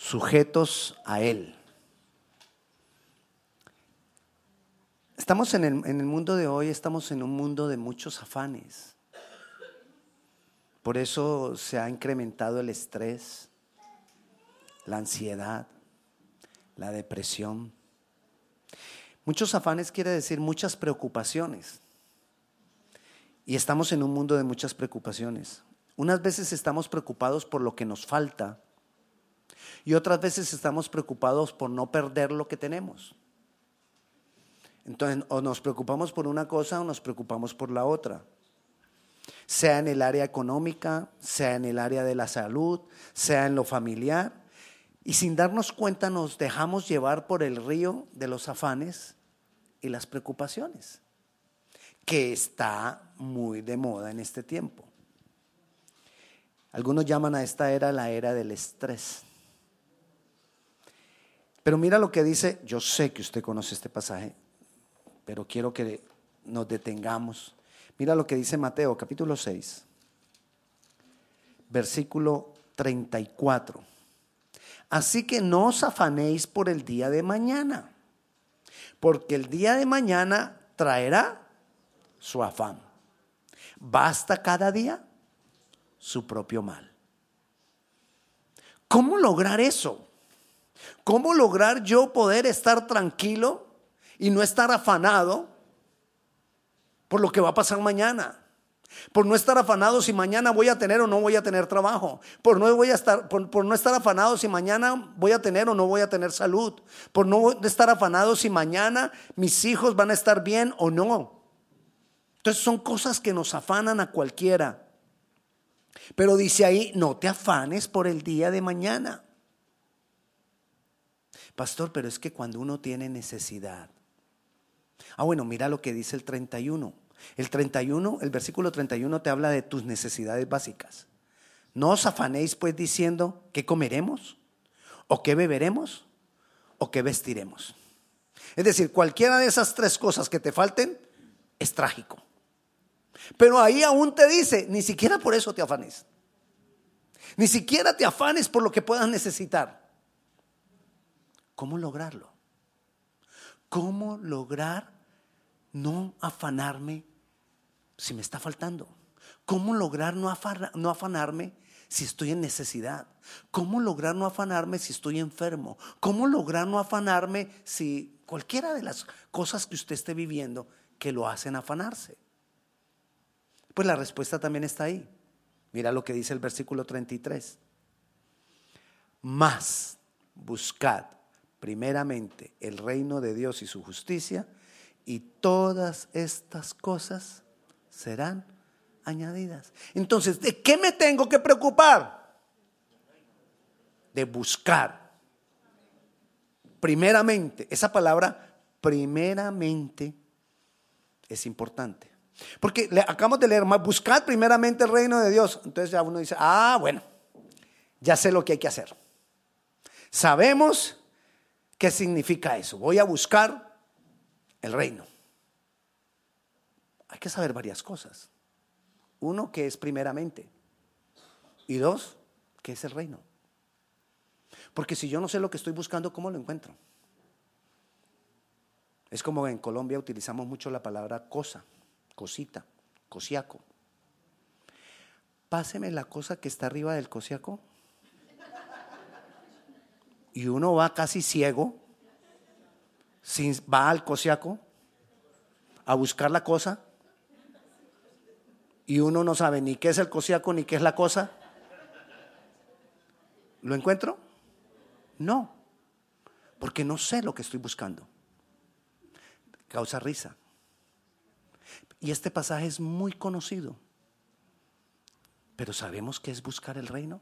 sujetos a Él. Estamos en el, en el, mundo de hoy, estamos en un mundo de muchos afanes. Por eso se ha incrementado el estrés, la ansiedad, la depresión. Muchos afanes quiere decir muchas preocupaciones. Y estamos en un mundo de muchas preocupaciones. Unas veces estamos preocupados por lo que nos falta y otras veces estamos preocupados por no perder lo que tenemos. Entonces, o nos preocupamos por una cosa o nos preocupamos por la otra. Sea en el área económica, sea en el área de la salud, sea en lo familiar. Y sin darnos cuenta nos dejamos llevar por el río de los afanes y las preocupaciones, que está muy de moda en este tiempo. Algunos llaman a esta era la era del estrés. Pero mira lo que dice, yo sé que usted conoce este pasaje, pero quiero que nos detengamos. Mira lo que dice Mateo capítulo 6, versículo 34. Así que no os afanéis por el día de mañana, porque el día de mañana traerá su afán. Basta cada día su propio mal. ¿Cómo lograr eso? ¿Cómo lograr yo poder estar tranquilo y no estar afanado por lo que va a pasar mañana? Por no estar afanado si mañana voy a tener o no voy a tener trabajo. Por no, voy a estar, por, no estar afanado si mañana voy a tener o no voy a tener salud. Por no estar afanado si mañana mis hijos van a estar bien o no. Entonces son cosas que nos afanan a cualquiera. Pero dice ahí, no te afanes por el día de mañana. Pastor, pero es que cuando uno tiene necesidad. Ah, bueno, mira lo que dice el 31. El 31, el versículo 31 te habla de tus necesidades básicas. No os afanéis pues diciendo, ¿qué comeremos? ¿O qué beberemos? ¿O qué vestiremos? Es decir, cualquiera de esas tres cosas que te falten es trágico. Pero ahí aún te dice, ni siquiera por eso te afanes. Ni siquiera te afanes por lo que puedas necesitar. ¿Cómo lograrlo? ¿Cómo lograr no afanarme si me está faltando? ¿Cómo lograr no, no afanarme si estoy en necesidad? ¿Cómo lograr no afanarme si estoy enfermo? ¿Cómo lograr no afanarme si cualquiera de las cosas que usted esté viviendo que lo hacen afanarse? Pues la respuesta también está ahí. Mira lo que dice el versículo 33. Más buscad primeramente el reino de Dios y su justicia y todas estas cosas serán añadidas. Entonces, ¿de qué me tengo que preocupar? De buscar. Primeramente, esa palabra primeramente es importante. Porque le acabamos de leer más, buscad primeramente el reino de Dios. Entonces ya uno dice, ah, bueno, ya sé lo que hay que hacer. Sabemos qué significa eso. Voy a buscar el reino. Hay que saber varias cosas. Uno, que es primeramente. Y dos, que es el reino. Porque si yo no sé lo que estoy buscando, ¿cómo lo encuentro? Es como en Colombia utilizamos mucho la palabra cosa cosita, cosiaco. Páseme la cosa que está arriba del cosiaco. Y uno va casi ciego, sin, va al cosiaco a buscar la cosa. Y uno no sabe ni qué es el cosiaco ni qué es la cosa. ¿Lo encuentro? No, porque no sé lo que estoy buscando. Causa risa. Y este pasaje es muy conocido. Pero ¿sabemos qué es buscar el reino?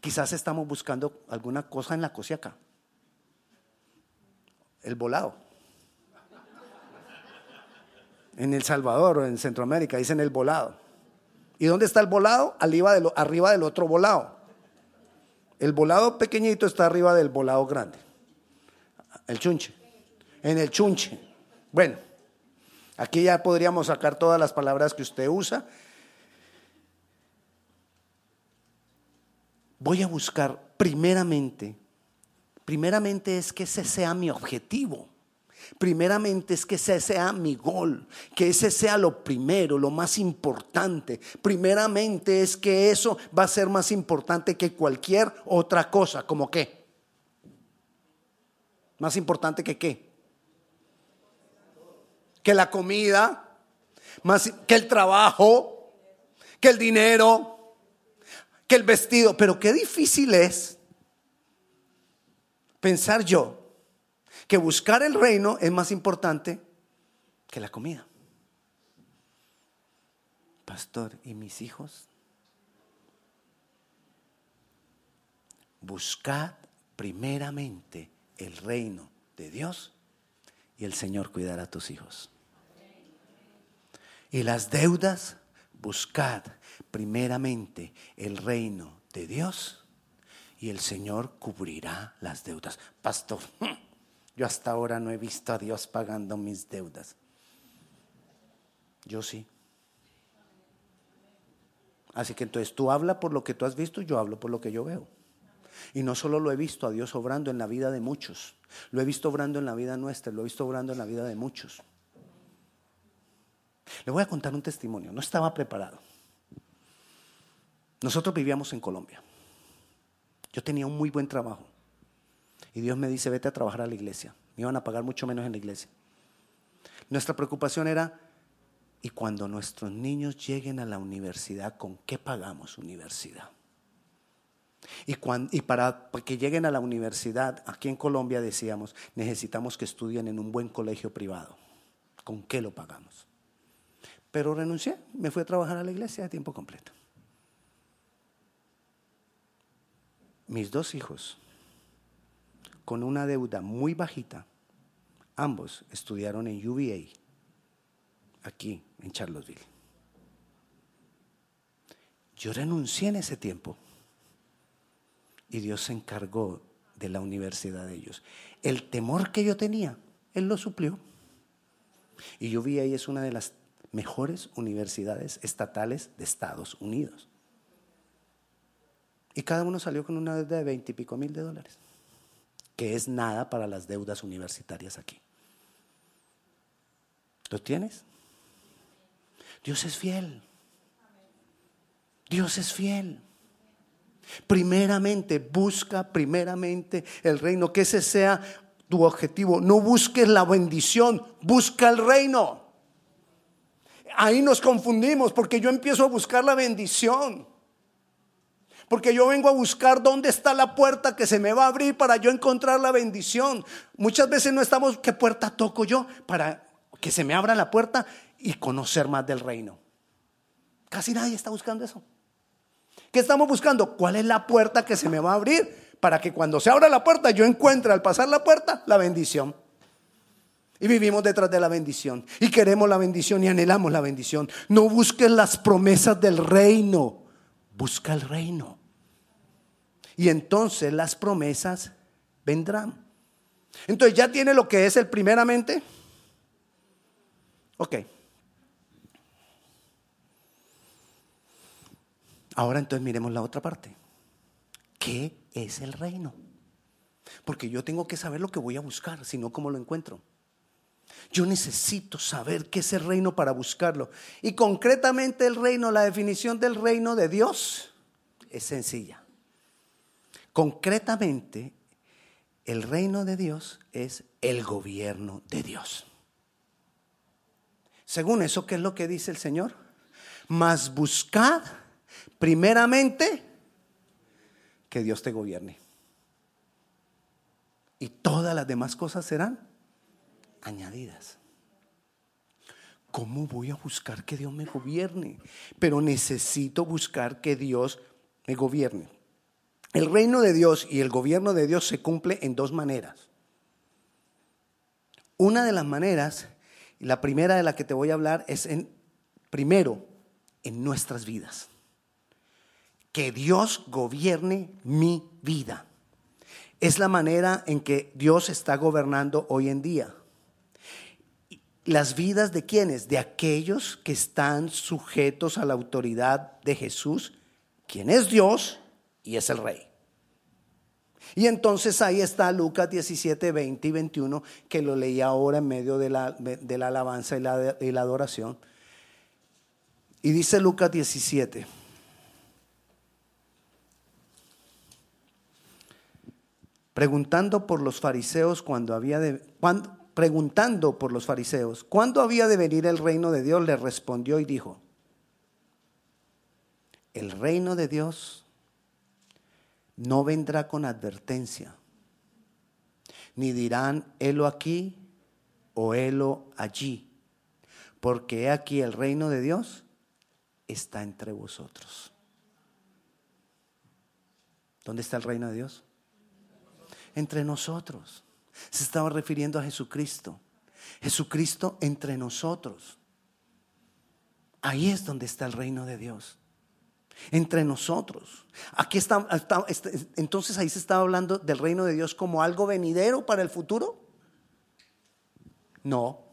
Quizás estamos buscando alguna cosa en la cosiaca. El volado. En El Salvador o en Centroamérica dicen el volado. ¿Y dónde está el volado? Arriba, arriba del otro volado. El volado pequeñito está arriba del volado grande. El chunche. En el chunche. Bueno, Aquí ya podríamos sacar todas las palabras que usted usa. Voy a buscar primeramente, primeramente es que ese sea mi objetivo. Primeramente es que ese sea mi gol, que ese sea lo primero, lo más importante. Primeramente es que eso va a ser más importante que cualquier otra cosa, como qué. Más importante que qué. Que la comida, más que el trabajo, que el dinero, el vestido. Pero qué difícil es pensar yo que buscar el reino es más importante que la comida. Pastor, ¿y mis hijos? Buscad primeramente el reino de Dios y el Señor cuidará a tus hijos. Y las deudas, buscad primeramente el reino de Dios y el Señor cubrirá las deudas. Pastor, yo hasta ahora no he visto a Dios pagando mis deudas. Yo sí. Así que entonces tú habla por lo que tú has visto, yo hablo por lo que yo veo. Y no solo lo he visto a Dios obrando en la vida de muchos, lo he visto obrando en la vida nuestra, lo he visto obrando en la vida de muchos. Le voy a contar un testimonio, no estaba preparado. Nosotros vivíamos en Colombia. Yo tenía un muy buen trabajo. Y Dios me dice, vete a trabajar a la iglesia. Me iban a pagar mucho menos en la iglesia. Nuestra preocupación era, ¿y cuando nuestros niños lleguen a la universidad, con qué pagamos universidad? Y, para, para que lleguen a la universidad, aquí en Colombia decíamos, necesitamos que estudien en un buen colegio privado. ¿Con qué lo pagamos? Pero renuncié, me fui a trabajar a la iglesia de tiempo completo. Mis dos hijos con una deuda muy bajita, ambos estudiaron en UVA, aquí en Charlottesville. Yo renuncié en ese tiempo y Dios se encargó de la universidad de ellos. El temor que yo tenía, Él lo suplió. Y UVA es una de las mejores universidades estatales de Estados Unidos. Y cada uno salió con una deuda de veinte y pico mil de dólares que es nada para las deudas universitarias aquí. ¿Lo tienes? Dios es fiel. Dios es fiel. Primeramente, busca primeramente el reino, que ese sea tu objetivo. No busques la bendición, busca el reino. Ahí nos confundimos porque yo empiezo a buscar la bendición. Porque yo vengo a buscar dónde está la puerta que se me va a abrir para yo encontrar la bendición. Muchas veces no estamos, ¿qué puerta toco yo? Para que se me abra la puerta y conocer más del reino. Casi nadie está buscando eso. ¿Qué estamos buscando? ¿Cuál es la puerta que se me va a abrir? Para que cuando se abra la puerta yo encuentre al pasar la puerta la bendición. Y vivimos detrás de la bendición. Y queremos la bendición y anhelamos la bendición. No busques las promesas del reino busca el reino. Y entonces las promesas vendrán. Entonces ya tiene lo que es el primeramente. Ok. Ahora entonces miremos la otra parte. ¿Qué es el reino? Porque yo tengo que saber lo que voy a buscar, si no, ¿cómo lo encuentro? Yo necesito saber qué es el reino para buscarlo. Y concretamente el reino, la definición del reino de Dios es sencilla. Concretamente, el reino de Dios es el gobierno de Dios. Según eso, ¿qué es lo que dice el Señor? Mas buscad primeramente que Dios te gobierne. Y todas las demás cosas serán añadidas. ¿Cómo voy a buscar que Dios me gobierne? Pero necesito buscar que Dios me gobierne. El reino de Dios y el gobierno de Dios se cumple en dos maneras. Una de las maneras, la primera de la que te voy a hablar, es en, primero, en nuestras vidas. Que Dios gobierne mi vida. Es la manera en que Dios está gobernando hoy en día las vidas de quienes? De aquellos que están sujetos a la autoridad de Jesús, quien es Dios y es el Rey. Y entonces ahí está Lucas 17, 20 y 21, que lo leí ahora en medio de la, de la alabanza y la, la adoración. Y dice Lucas 17. Preguntando por los fariseos cuando había de, cuando, preguntando por los fariseos, ¿cuándo había de venir el reino de Dios? Le respondió y dijo, el reino de Dios no vendrá con advertencia, ni dirán, helo aquí o helo allí, porque aquí el reino de Dios está entre vosotros. ¿Dónde está el reino de Dios? Entre nosotros. Se estaba refiriendo a Jesucristo. Jesucristo entre nosotros. Ahí es donde está el reino de Dios entre nosotros. Aquí está, entonces ahí se estaba hablando del reino de Dios como algo venidero para el futuro. No,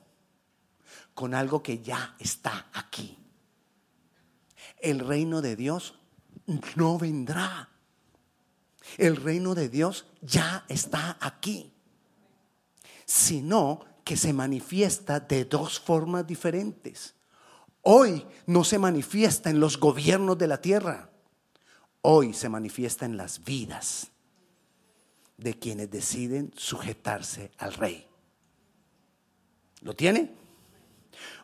con algo que ya está aquí. El reino de Dios no vendrá. El reino de Dios ya está aquí. Sino que se manifiesta de dos formas diferentes. Hoy no se manifiesta en los gobiernos de la tierra. Hoy se manifiesta en las vidas de quienes deciden sujetarse al rey. ¿Lo tiene?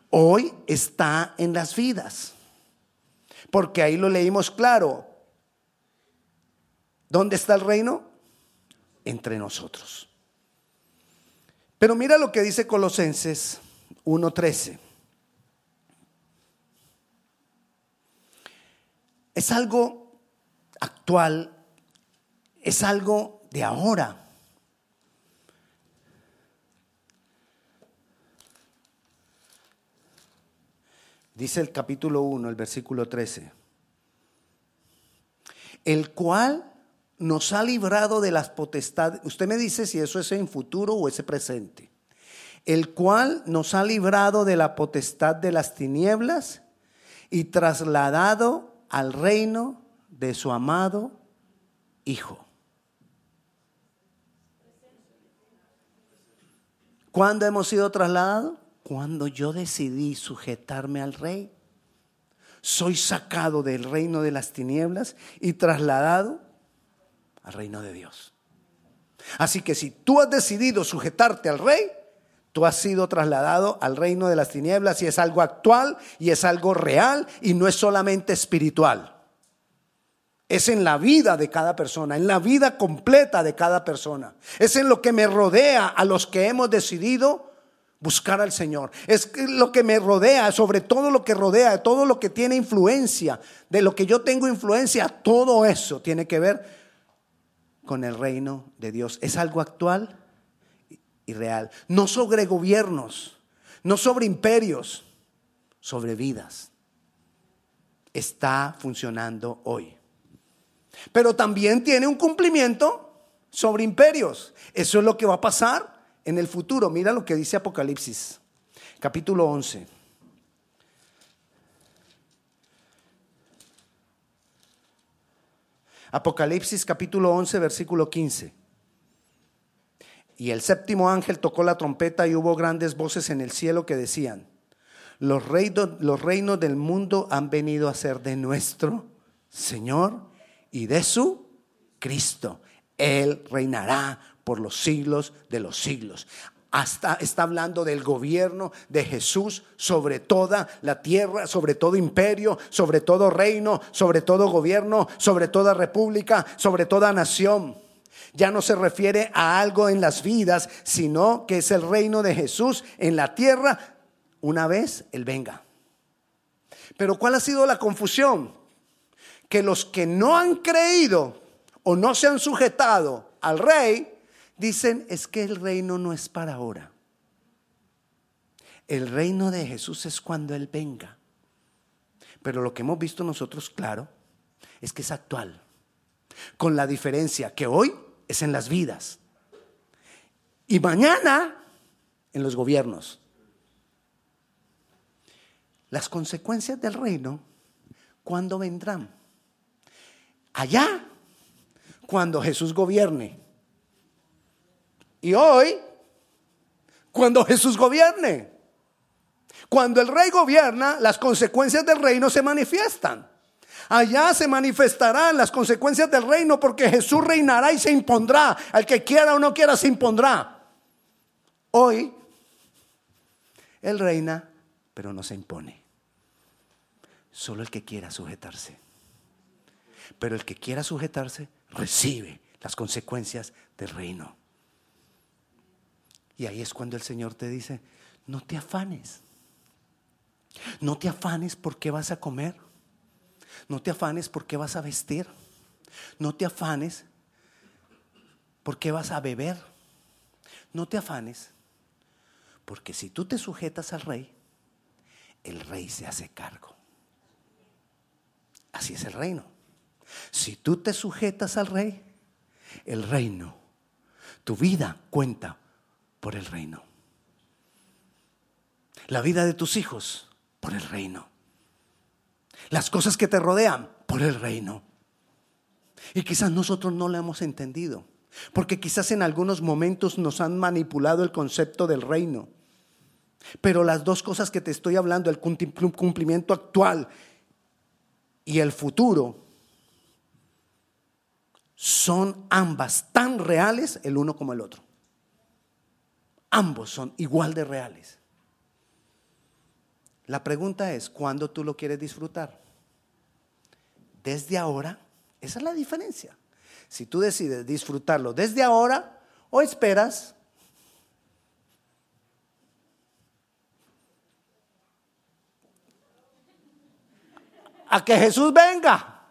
Hoy está en las vidas. Porque ahí lo leímos claro. ¿Dónde está el reino? Entre nosotros. Pero mira lo que dice Colosenses 1.13. es algo actual, es algo de ahora. Dice el capítulo 1, el versículo 13, el cual nos ha librado de las potestades, usted me dice si eso es en futuro o ese presente, el cual nos ha librado de la potestad de las tinieblas y trasladado al reino de su amado Hijo. ¿Cuándo hemos sido trasladados? Cuando yo decidí sujetarme al rey. Soy sacado del reino de las tinieblas y trasladado al reino de Dios. Así que si tú has decidido sujetarte al rey, tú has sido trasladado al reino de las tinieblas y es algo actual y es algo real y no es solamente espiritual. Es en la vida de cada persona, en la vida completa de cada persona. Es en lo que me rodea a los que hemos decidido buscar al Señor. Es lo que me rodea, sobre todo lo que rodea, todo lo que tiene influencia, de lo que yo tengo influencia, todo eso tiene que ver con el reino de Dios. ¿Es algo actual? y real. No sobre gobiernos, no sobre imperios, sobre vidas. Está funcionando hoy. Pero también tiene un cumplimiento sobre imperios. Eso es lo que va a pasar en el futuro. Mira lo que dice Apocalipsis, capítulo 11. Apocalipsis capítulo 11, versículo 15. Y el séptimo ángel tocó la trompeta y hubo grandes voces en el cielo que decían, los reinos, los reinos del mundo han venido a ser de nuestro Señor y de su Cristo. Él reinará por los siglos de los siglos. Hasta está hablando del gobierno de Jesús sobre toda la tierra, sobre todo imperio, sobre todo reino, sobre todo gobierno, sobre toda república, sobre toda nación ya no se refiere a algo en las vidas, sino que es el reino de Jesús en la tierra una vez Él venga. Pero ¿cuál ha sido la confusión? Que los que no han creído o no se han sujetado al rey, dicen es que el reino no es para ahora. El reino de Jesús es cuando Él venga. Pero lo que hemos visto nosotros, claro, es que es actual. Con la diferencia que hoy es en las vidas. Y mañana en los gobiernos. Las consecuencias del reino, ¿cuándo vendrán? Allá, cuando Jesús gobierne Y hoy, cuando Jesús gobierne, cuando el rey gobierna, las consecuencias del reino se manifiestan. Allá se manifestarán las consecuencias del reino porque Jesús reinará y se impondrá. Al que quiera o no quiera se impondrá. Hoy, Él reina, pero no se impone. Solo el que quiera sujetarse. Pero el que quiera sujetarse recibe las consecuencias del reino. Y ahí es cuando el Señor te dice, no te afanes. No te afanes por qué vas a comer. No te afanes por qué vas a vestir. No te afanes por qué vas a beber. No te afanes porque si tú te sujetas al rey, el rey se hace cargo. Así es el reino. Si tú te sujetas al rey, el reino, tu vida cuenta por el reino. La vida de tus hijos por el reino. Las cosas que te rodean por el reino. Y quizás nosotros no lo hemos entendido, porque quizás en algunos momentos nos han manipulado el concepto del reino. Pero las dos cosas que te estoy hablando, el cumplimiento actual y el futuro, son ambas tan reales el uno como el otro. Ambos son igual de reales. La pregunta es, ¿cuándo tú lo quieres disfrutar? Desde ahora, esa es la diferencia. Si tú decides disfrutarlo desde ahora o esperas a que Jesús venga.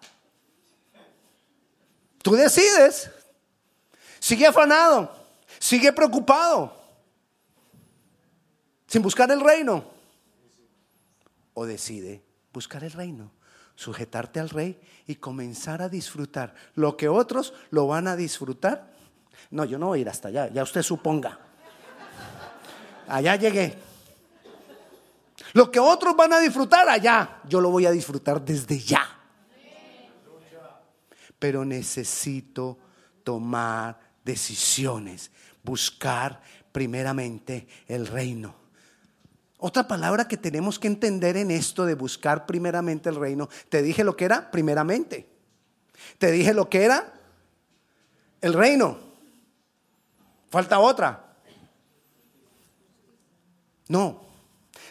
Tú decides. Sigue afanado, sigue preocupado, sin buscar el reino. O decide buscar el reino, sujetarte al rey y comenzar a disfrutar lo que otros lo van a disfrutar. No, yo no voy a ir hasta allá, ya usted suponga. Allá llegué. Lo que otros van a disfrutar allá, yo lo voy a disfrutar desde ya. Pero necesito tomar decisiones, buscar primeramente el reino. Otra palabra que tenemos que entender en esto de buscar primeramente el reino, te dije lo que era primeramente. Te dije lo que era el reino. Falta otra. No,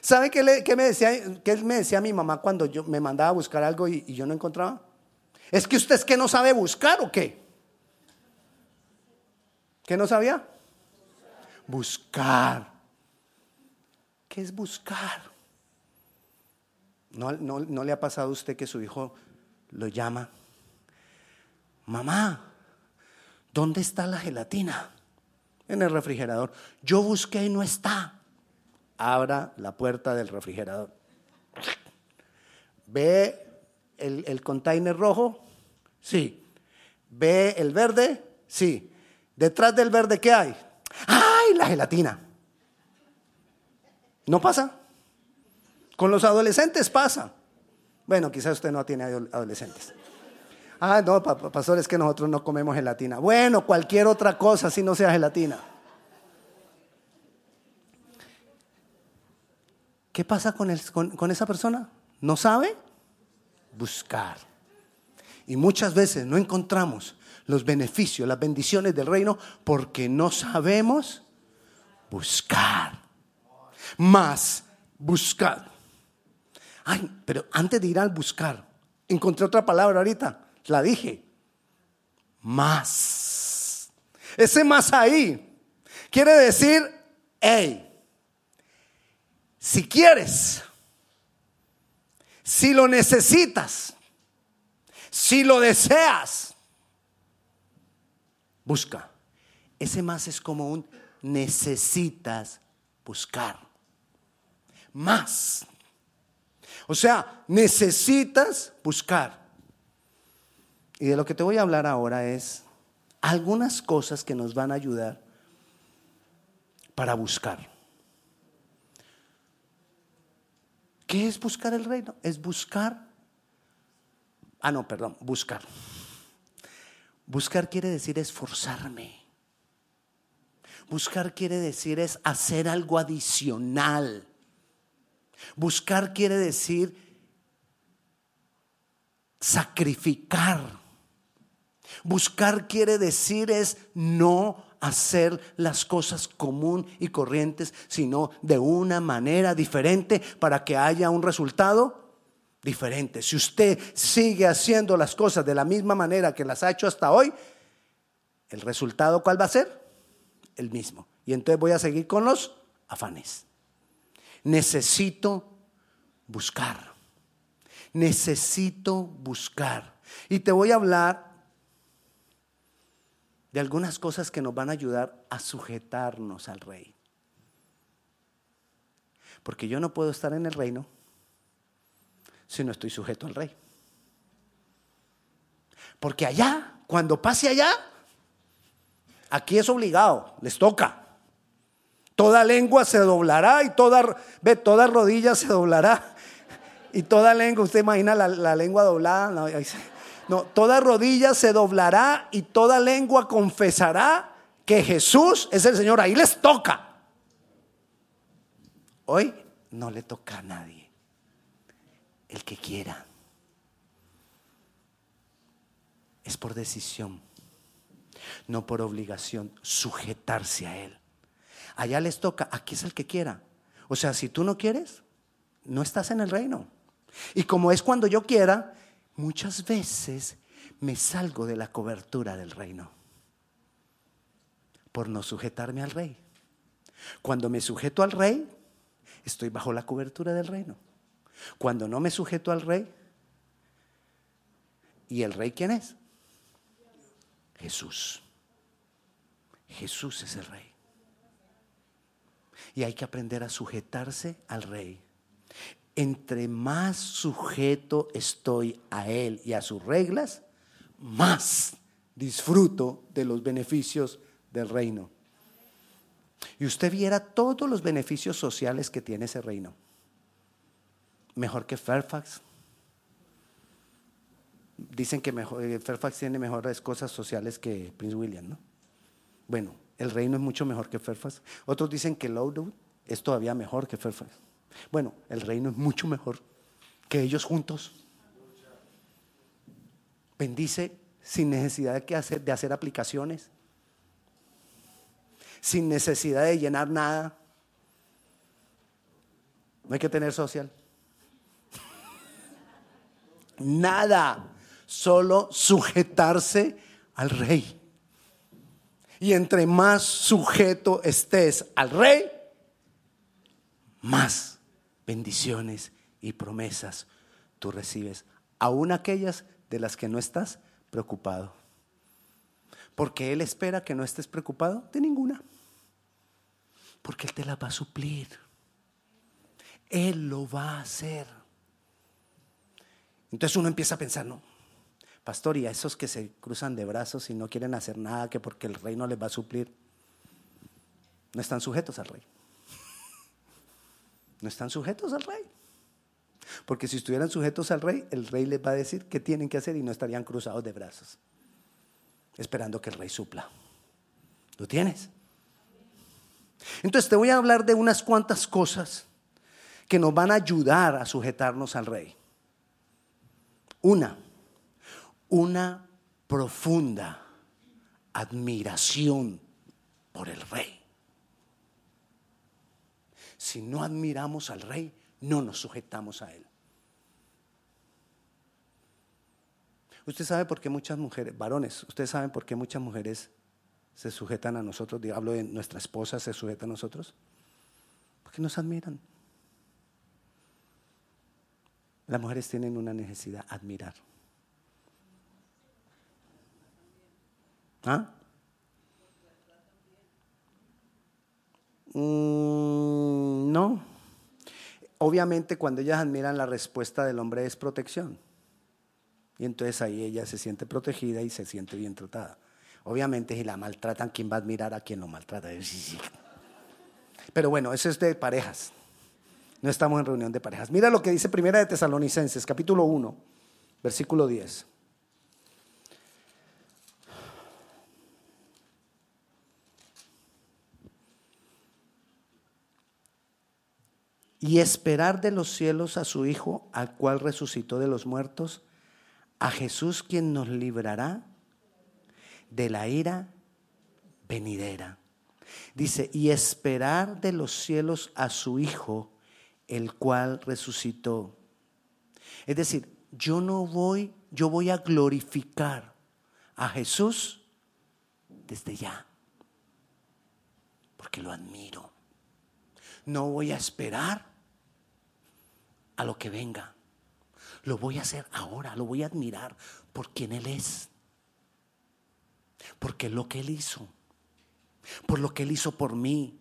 ¿Sabe qué, me decía, qué me decía mi mamá cuando yo me mandaba a buscar algo y, yo no encontraba? Es que usted es que no sabe buscar o qué. ¿Qué no sabía? Buscar. ¿Qué es buscar? ¿No, le ha pasado a usted que su hijo lo llama? Mamá, ¿dónde está la gelatina? En el refrigerador. Yo busqué y no está abra la puerta del refrigerador. ¿Ve el, container rojo? Sí. ¿Ve el verde? Sí. ¿Detrás del verde qué hay? ¡Ay, la gelatina! ¿No pasa? Con los adolescentes pasa. Bueno, quizás usted no tiene adolescentes. Ah, no, pastor, es que nosotros no comemos gelatina. Bueno, cualquier otra cosa si no sea gelatina. ¿Qué pasa con, con, esa persona? ¿No sabe? Buscar. Y muchas veces no encontramos los beneficios, las bendiciones del reino porque no sabemos buscar. Más buscar. Ay, pero antes de ir al buscar, encontré otra palabra ahorita, la dije. Más. Ese más ahí quiere decir, hey, si quieres, si lo necesitas, si lo deseas, busca. Ese más es como un necesitas buscar. Más. O sea, necesitas buscar. Y de lo que te voy a hablar ahora es algunas cosas que nos van a ayudar para buscar. ¿Qué es buscar el reino? Es buscar. Ah, no, perdón, buscar. Buscar quiere decir esforzarme. Buscar quiere decir es hacer algo adicional. Buscar quiere decir sacrificar. Buscar quiere decir es no hacer las cosas común y corrientes, sino de una manera diferente para que haya un resultado diferente. Si usted sigue haciendo las cosas de la misma manera que las ha hecho hasta hoy, el resultado ¿cuál va a ser? El mismo. Y entonces voy a seguir con los afanes. Necesito buscar. Necesito buscar. Y te voy a hablar de algunas cosas que nos van a ayudar a sujetarnos al rey. Porque yo no puedo estar en el reino si no estoy sujeto al rey. Porque allá, cuando pase allá, aquí es obligado, les toca. Toda lengua se doblará y toda, ve, toda rodilla se doblará. Y toda lengua, usted imagina la, lengua doblada. No, no, toda rodilla se doblará y toda lengua confesará que Jesús es el Señor. Ahí les toca. Hoy no le toca a nadie. El que quiera. Es por decisión, no por obligación, sujetarse a Él. Allá les toca, aquí es el que quiera. O sea, si tú no quieres, no estás en el reino. Y como es cuando yo quiera, muchas veces me salgo de la cobertura del reino por no sujetarme al rey. Cuando me sujeto al rey, estoy bajo la cobertura del reino. Cuando no me sujeto al rey, ¿y el rey quién es? Jesús. Jesús es el rey. Y hay que aprender a sujetarse al rey entre más sujeto estoy a Él y a sus reglas, más disfruto de los beneficios del reino. Y usted viera todos los beneficios sociales que tiene ese reino. Mejor que Fairfax. Dicen que mejor, eh, Fairfax tiene mejores cosas sociales que Prince William, ¿no? Bueno, el reino es mucho mejor que Fairfax. Otros dicen que Loudwood es todavía mejor que Fairfax. Bueno, el reino es mucho mejor que ellos juntos. Bendice sin necesidad de, hacer, de hacer aplicaciones, sin necesidad de llenar nada. No hay que tener social. Nada, solo sujetarse al rey. Y entre más sujeto estés al rey, más bendiciones y promesas tú recibes, aún aquellas de las que no estás preocupado. Porque Él espera que no estés preocupado de ninguna. Porque Él te la va a suplir. Él lo va a hacer. Entonces uno empieza a pensar, no, pastor, y a esos que se cruzan de brazos y no quieren hacer nada que porque el rey no les va a suplir, no están sujetos al rey. No están sujetos al rey. Porque si estuvieran sujetos al rey, el rey les va a decir qué tienen que hacer y no estarían cruzados de brazos, esperando que el rey supla. ¿Lo tienes? Entonces te voy a hablar de unas cuantas cosas que nos van a ayudar a sujetarnos al rey. Una, una profunda admiración por el rey. Si no admiramos al rey, no nos sujetamos a él. Usted sabe por qué muchas mujeres, varones, ustedes saben por qué muchas mujeres se sujetan a nosotros, hablo de nuestra esposa, se sujeta a nosotros, porque nos admiran. Las mujeres tienen una necesidad, admirar. ¿Ah? Mm, no. Obviamente cuando ellas admiran la respuesta del hombre es protección. Y entonces ahí ella se siente protegida y se siente bien tratada. Obviamente si la maltratan, ¿quién va a admirar a quien lo maltrata? Pero bueno, eso es de parejas. No estamos en reunión de parejas. Mira lo que dice Primera de Tesalonicenses, capítulo 1, versículo 10. Y esperar de los cielos a su Hijo, al cual resucitó de los muertos, a Jesús quien nos librará de la ira venidera. Dice, y esperar de los cielos a su Hijo, el cual resucitó. Es decir, yo no voy, yo voy a glorificar a Jesús desde ya, porque lo admiro. No voy a esperar a lo que venga. Lo voy a hacer ahora, lo voy a admirar por quien Él es. Porque lo que Él hizo, por lo que Él hizo por mí,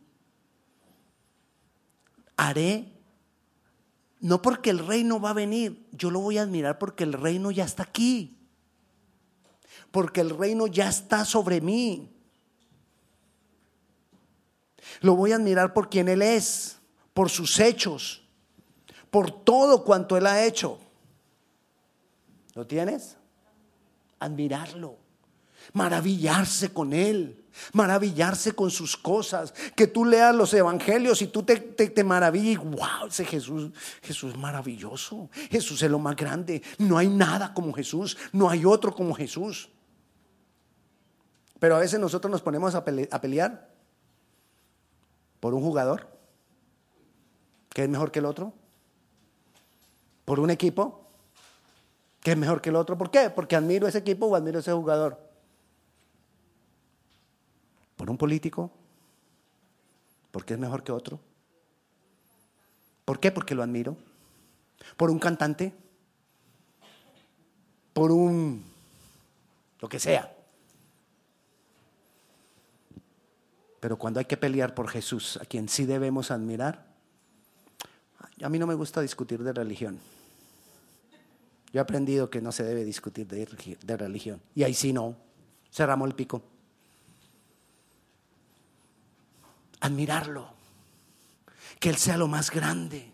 haré, no porque el reino va a venir, yo lo voy a admirar porque el reino ya está aquí, porque el reino ya está sobre mí. Lo voy a admirar por quien Él es, por sus hechos, por todo cuanto Él ha hecho. ¿Lo tienes? Admirarlo, maravillarse con Él, maravillarse con sus cosas, que tú leas los evangelios y tú te, te, maravillas, wow, ese Jesús, Jesús es maravilloso, Jesús es lo más grande, no hay nada como Jesús, no hay otro como Jesús. Pero a veces nosotros nos ponemos a pelear por un jugador que es mejor que el otro, por un equipo que es mejor que el otro. ¿Por qué? Porque admiro ese equipo o admiro ese jugador. Por un político, porque es mejor que otro. ¿Por qué? Porque lo admiro. Por un cantante, por un lo que sea. Pero cuando hay que pelear por Jesús, a quien sí debemos admirar, a mí no me gusta discutir de religión. Yo he aprendido que no se debe discutir de, religión. Y ahí sí no. Cerramos el pico. Admirarlo. Que Él sea lo más grande.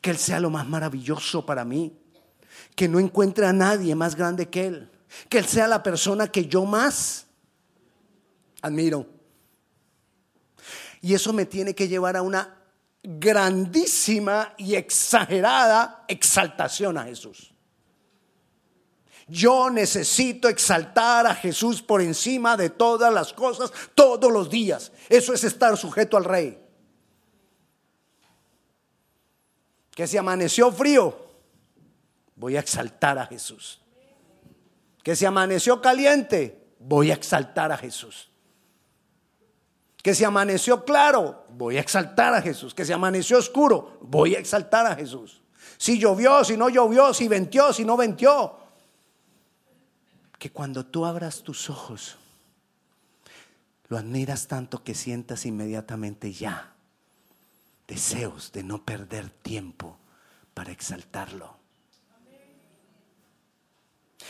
Que Él sea lo más maravilloso para mí. Que no encuentre a nadie más grande que Él. Que Él sea la persona que yo más admiro. Y eso me tiene que llevar a una grandísima y exagerada exaltación a Jesús. Yo necesito exaltar a Jesús por encima de todas las cosas todos los días. Eso es estar sujeto al rey. Que si amaneció frío, voy a exaltar a Jesús. Que si amaneció caliente, voy a exaltar a Jesús. Que si amaneció claro, voy a exaltar a Jesús. Que si amaneció oscuro, voy a exaltar a Jesús. Si llovió, si no llovió, si ventió, si no ventió, que cuando tú abras tus ojos, lo admiras tanto que sientas inmediatamente ya deseos de no perder tiempo para exaltarlo.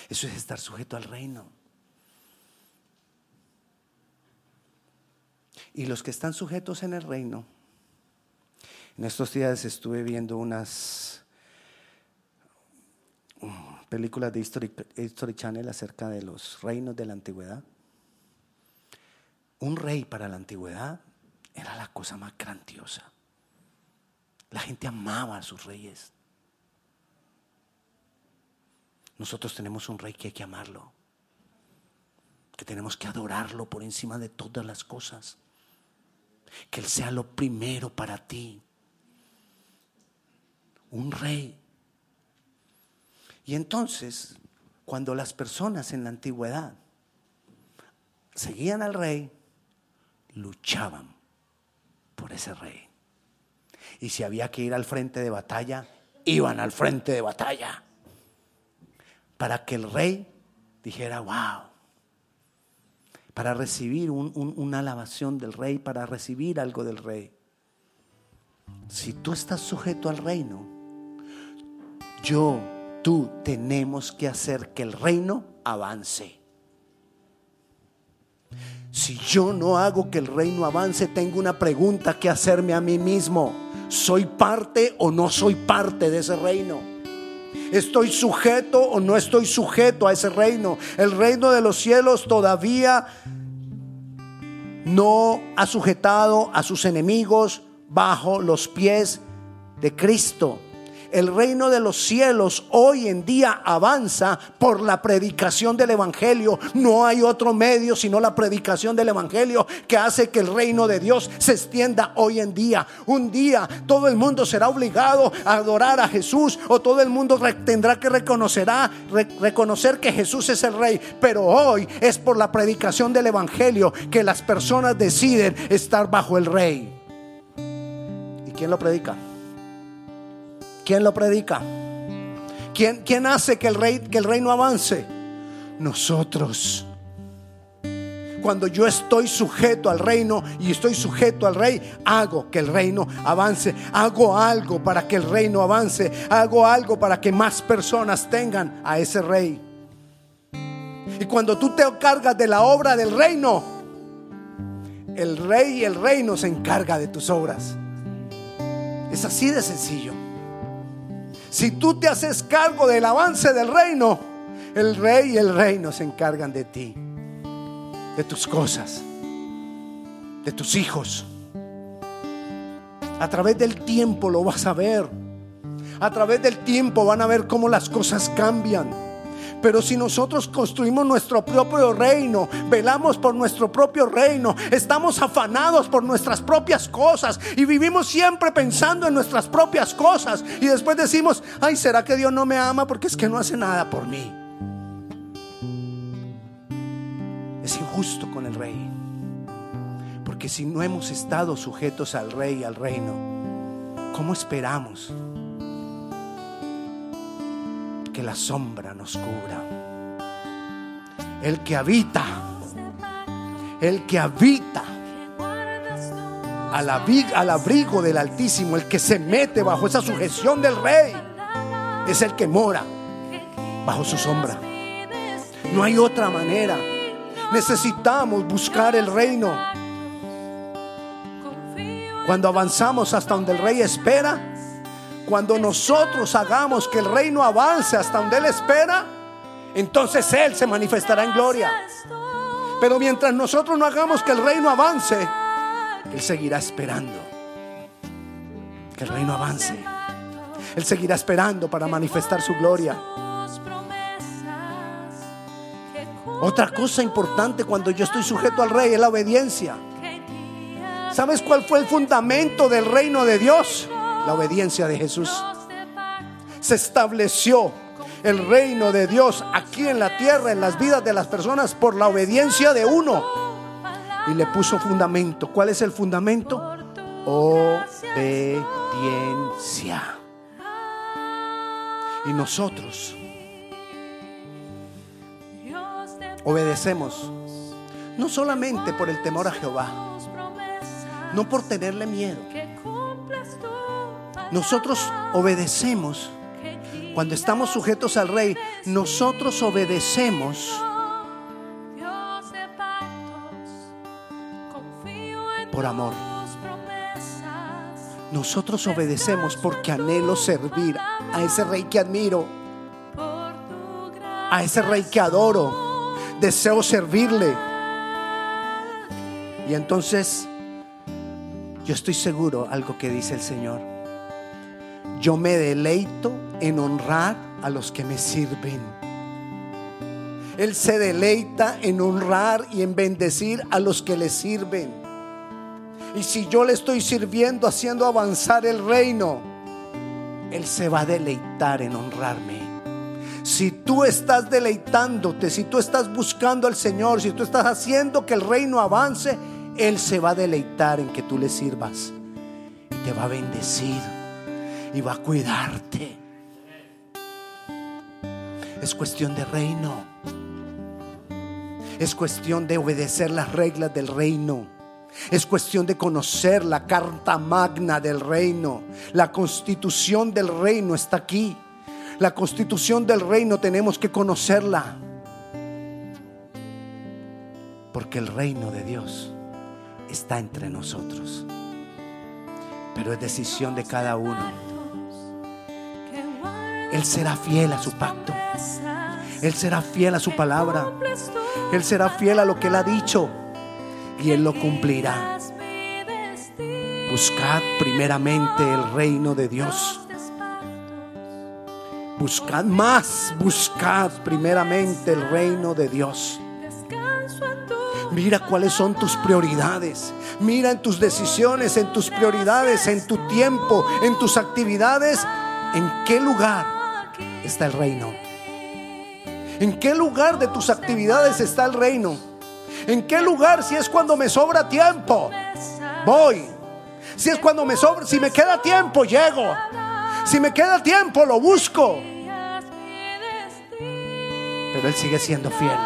Eso es estar sujeto al reino. Y los que están sujetos en el reino, en estos días estuve viendo unas películas de History, Channel acerca de los reinos de la antigüedad. Un rey para la antigüedad era la cosa más grandiosa. La gente amaba a sus reyes. Nosotros tenemos un rey que hay que amarlo, que tenemos que adorarlo por encima de todas las cosas, que Él sea lo primero para ti. Un rey y entonces, cuando las personas en la antigüedad seguían al rey, luchaban por ese rey. Y si había que ir al frente de batalla, iban al frente de batalla. Para que el rey dijera, wow. Para recibir una alabación del rey, para recibir algo del rey. Si tú estás sujeto al reino, yo tú tenemos que hacer que el reino avance. Si yo no hago que el reino avance, tengo una pregunta que hacerme a mí mismo. ¿Soy parte o no soy parte de ese reino? ¿Estoy sujeto o no estoy sujeto a ese reino? El reino de los cielos todavía no ha sujetado a sus enemigos bajo los pies de Cristo. El reino de los cielos hoy en día avanza por la predicación del Evangelio. No hay otro medio sino la predicación del Evangelio que hace que el reino de Dios se extienda hoy en día. Un día todo el mundo será obligado a adorar a Jesús o todo el mundo tendrá que reconocerá, reconocer que Jesús es el rey. Pero hoy es por la predicación del Evangelio que las personas deciden estar bajo el rey. ¿Y quién lo predica? ¿Quién lo predica? ¿Quién, quién hace que el, rey, que el reino avance? Nosotros. Cuando yo estoy sujeto al reino y estoy sujeto al rey, hago que el reino avance. Hago algo para que el reino avance. Hago algo para que más personas tengan a ese rey. Y cuando tú te cargas de la obra del reino, el rey y el reino se encarga de tus obras. Es así de sencillo. Si tú te haces cargo del avance del reino, el rey y el reino se encargan de ti, de tus cosas, de tus hijos. A través del tiempo lo vas a ver. A través del tiempo van a ver cómo las cosas cambian. Pero si nosotros construimos nuestro propio reino, velamos por nuestro propio reino, estamos afanados por nuestras propias cosas y vivimos siempre pensando en nuestras propias cosas y después decimos, ay, ¿será que Dios no me ama porque es que no hace nada por mí? Es injusto con el rey. Porque si no hemos estado sujetos al rey y al reino, ¿cómo esperamos? Que la sombra nos cubra. El que habita, el que habita al, abrigo del Altísimo, el que se mete bajo esa sujeción del Rey, es el que mora bajo su sombra. No hay otra manera. Necesitamos buscar el reino. Cuando avanzamos hasta donde el rey espera, cuando nosotros hagamos que el reino avance hasta donde Él espera, entonces Él se manifestará en gloria. Pero mientras nosotros no hagamos que el reino avance, Él seguirá esperando. Que el reino avance. Él seguirá esperando para manifestar su gloria. Otra cosa importante cuando yo estoy sujeto al rey es la obediencia. ¿Sabes cuál fue el fundamento del reino de Dios? La obediencia de Jesús. Se estableció el reino de Dios aquí en la tierra, en las vidas de las personas, por la obediencia de uno. Y le puso fundamento. ¿Cuál es el fundamento? Obediencia. Y nosotros obedecemos no solamente por el temor a Jehová, no por tenerle miedo, nosotros obedecemos. Cuando estamos sujetos al rey, nosotros obedecemos por amor. Nosotros obedecemos porque anhelo servir a ese rey que admiro, a ese rey que adoro. Deseo servirle. Y entonces yo estoy seguro algo que dice el Señor. Yo me deleito en honrar a los que me sirven. Él se deleita en honrar y en bendecir a los que le sirven. Y si yo le estoy sirviendo, haciendo avanzar el reino, Él se va a deleitar en honrarme. Si tú estás deleitándote, si tú estás buscando al Señor, si tú estás haciendo que el reino avance, Él se va a deleitar en que tú le sirvas y te va a bendecir y va a cuidarte. Es cuestión de reino. Es cuestión de obedecer las reglas del reino. Es cuestión de conocer la carta magna del reino. La constitución del reino está aquí. La constitución del reino tenemos que conocerla. Porque el reino de Dios está entre nosotros. Pero es decisión de cada uno él será fiel a su pacto. Él será fiel a su palabra. Él será fiel a lo que Él ha dicho. Y Él lo cumplirá. Buscad primeramente el reino de Dios. Buscad más, buscad primeramente el reino de Dios. Mira cuáles son tus prioridades. Mira en tus decisiones, en tus prioridades, en tu tiempo, en tus actividades. ¿En qué lugar está el reino? ¿En qué lugar de tus actividades está el reino? ¿En qué lugar si es cuando me sobra tiempo? Voy. Si es cuando me sobra, si me queda tiempo, llego. Si me queda tiempo, lo busco. Pero Él sigue siendo fiel.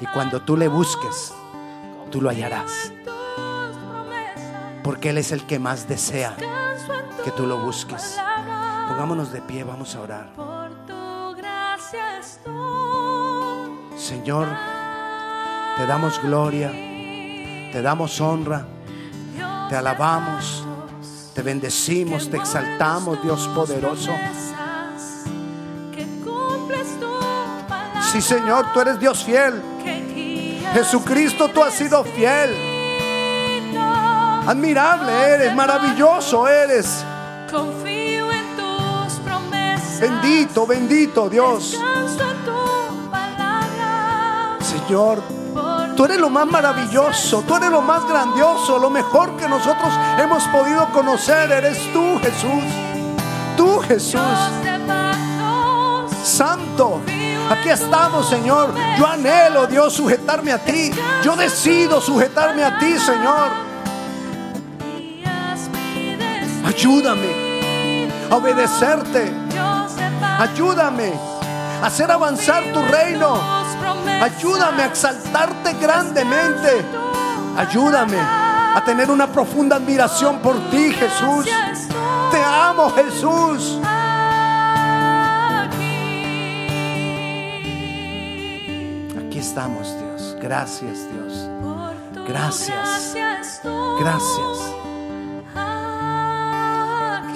Y cuando tú le busques, tú lo hallarás. Porque Él es el que más desea que tú lo busques. Pongámonos de pie, vamos a orar. Señor, te damos gloria, te damos honra, te alabamos, te bendecimos, te exaltamos, Dios poderoso. Sí, Señor, tú eres Dios fiel. Jesucristo, tú has sido fiel. Admirable eres, maravilloso eres. Bendito, bendito Dios. Señor, tú eres lo más maravilloso, tú eres lo más grandioso, lo mejor que nosotros hemos podido conocer. Eres tú, Jesús. Tú, Jesús. Santo. Aquí estamos, Señor. Yo anhelo, Dios, sujetarme a ti. Yo decido sujetarme a ti, Señor. Ayúdame a obedecerte. Ayúdame a hacer avanzar tu reino. Ayúdame a exaltarte grandemente. Ayúdame a tener una profunda admiración por ti, Jesús. Te amo, Jesús. aquí. Estamos, Dios. Gracias, Dios. Gracias. Gracias.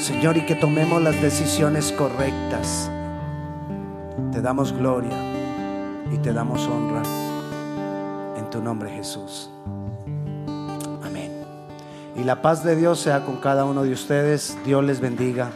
Señor, y que tomemos las decisiones correctas. Te damos gloria y te damos honra. En tu nombre, Jesús. Amén. Y la paz de Dios sea con cada uno de ustedes. Dios les bendiga.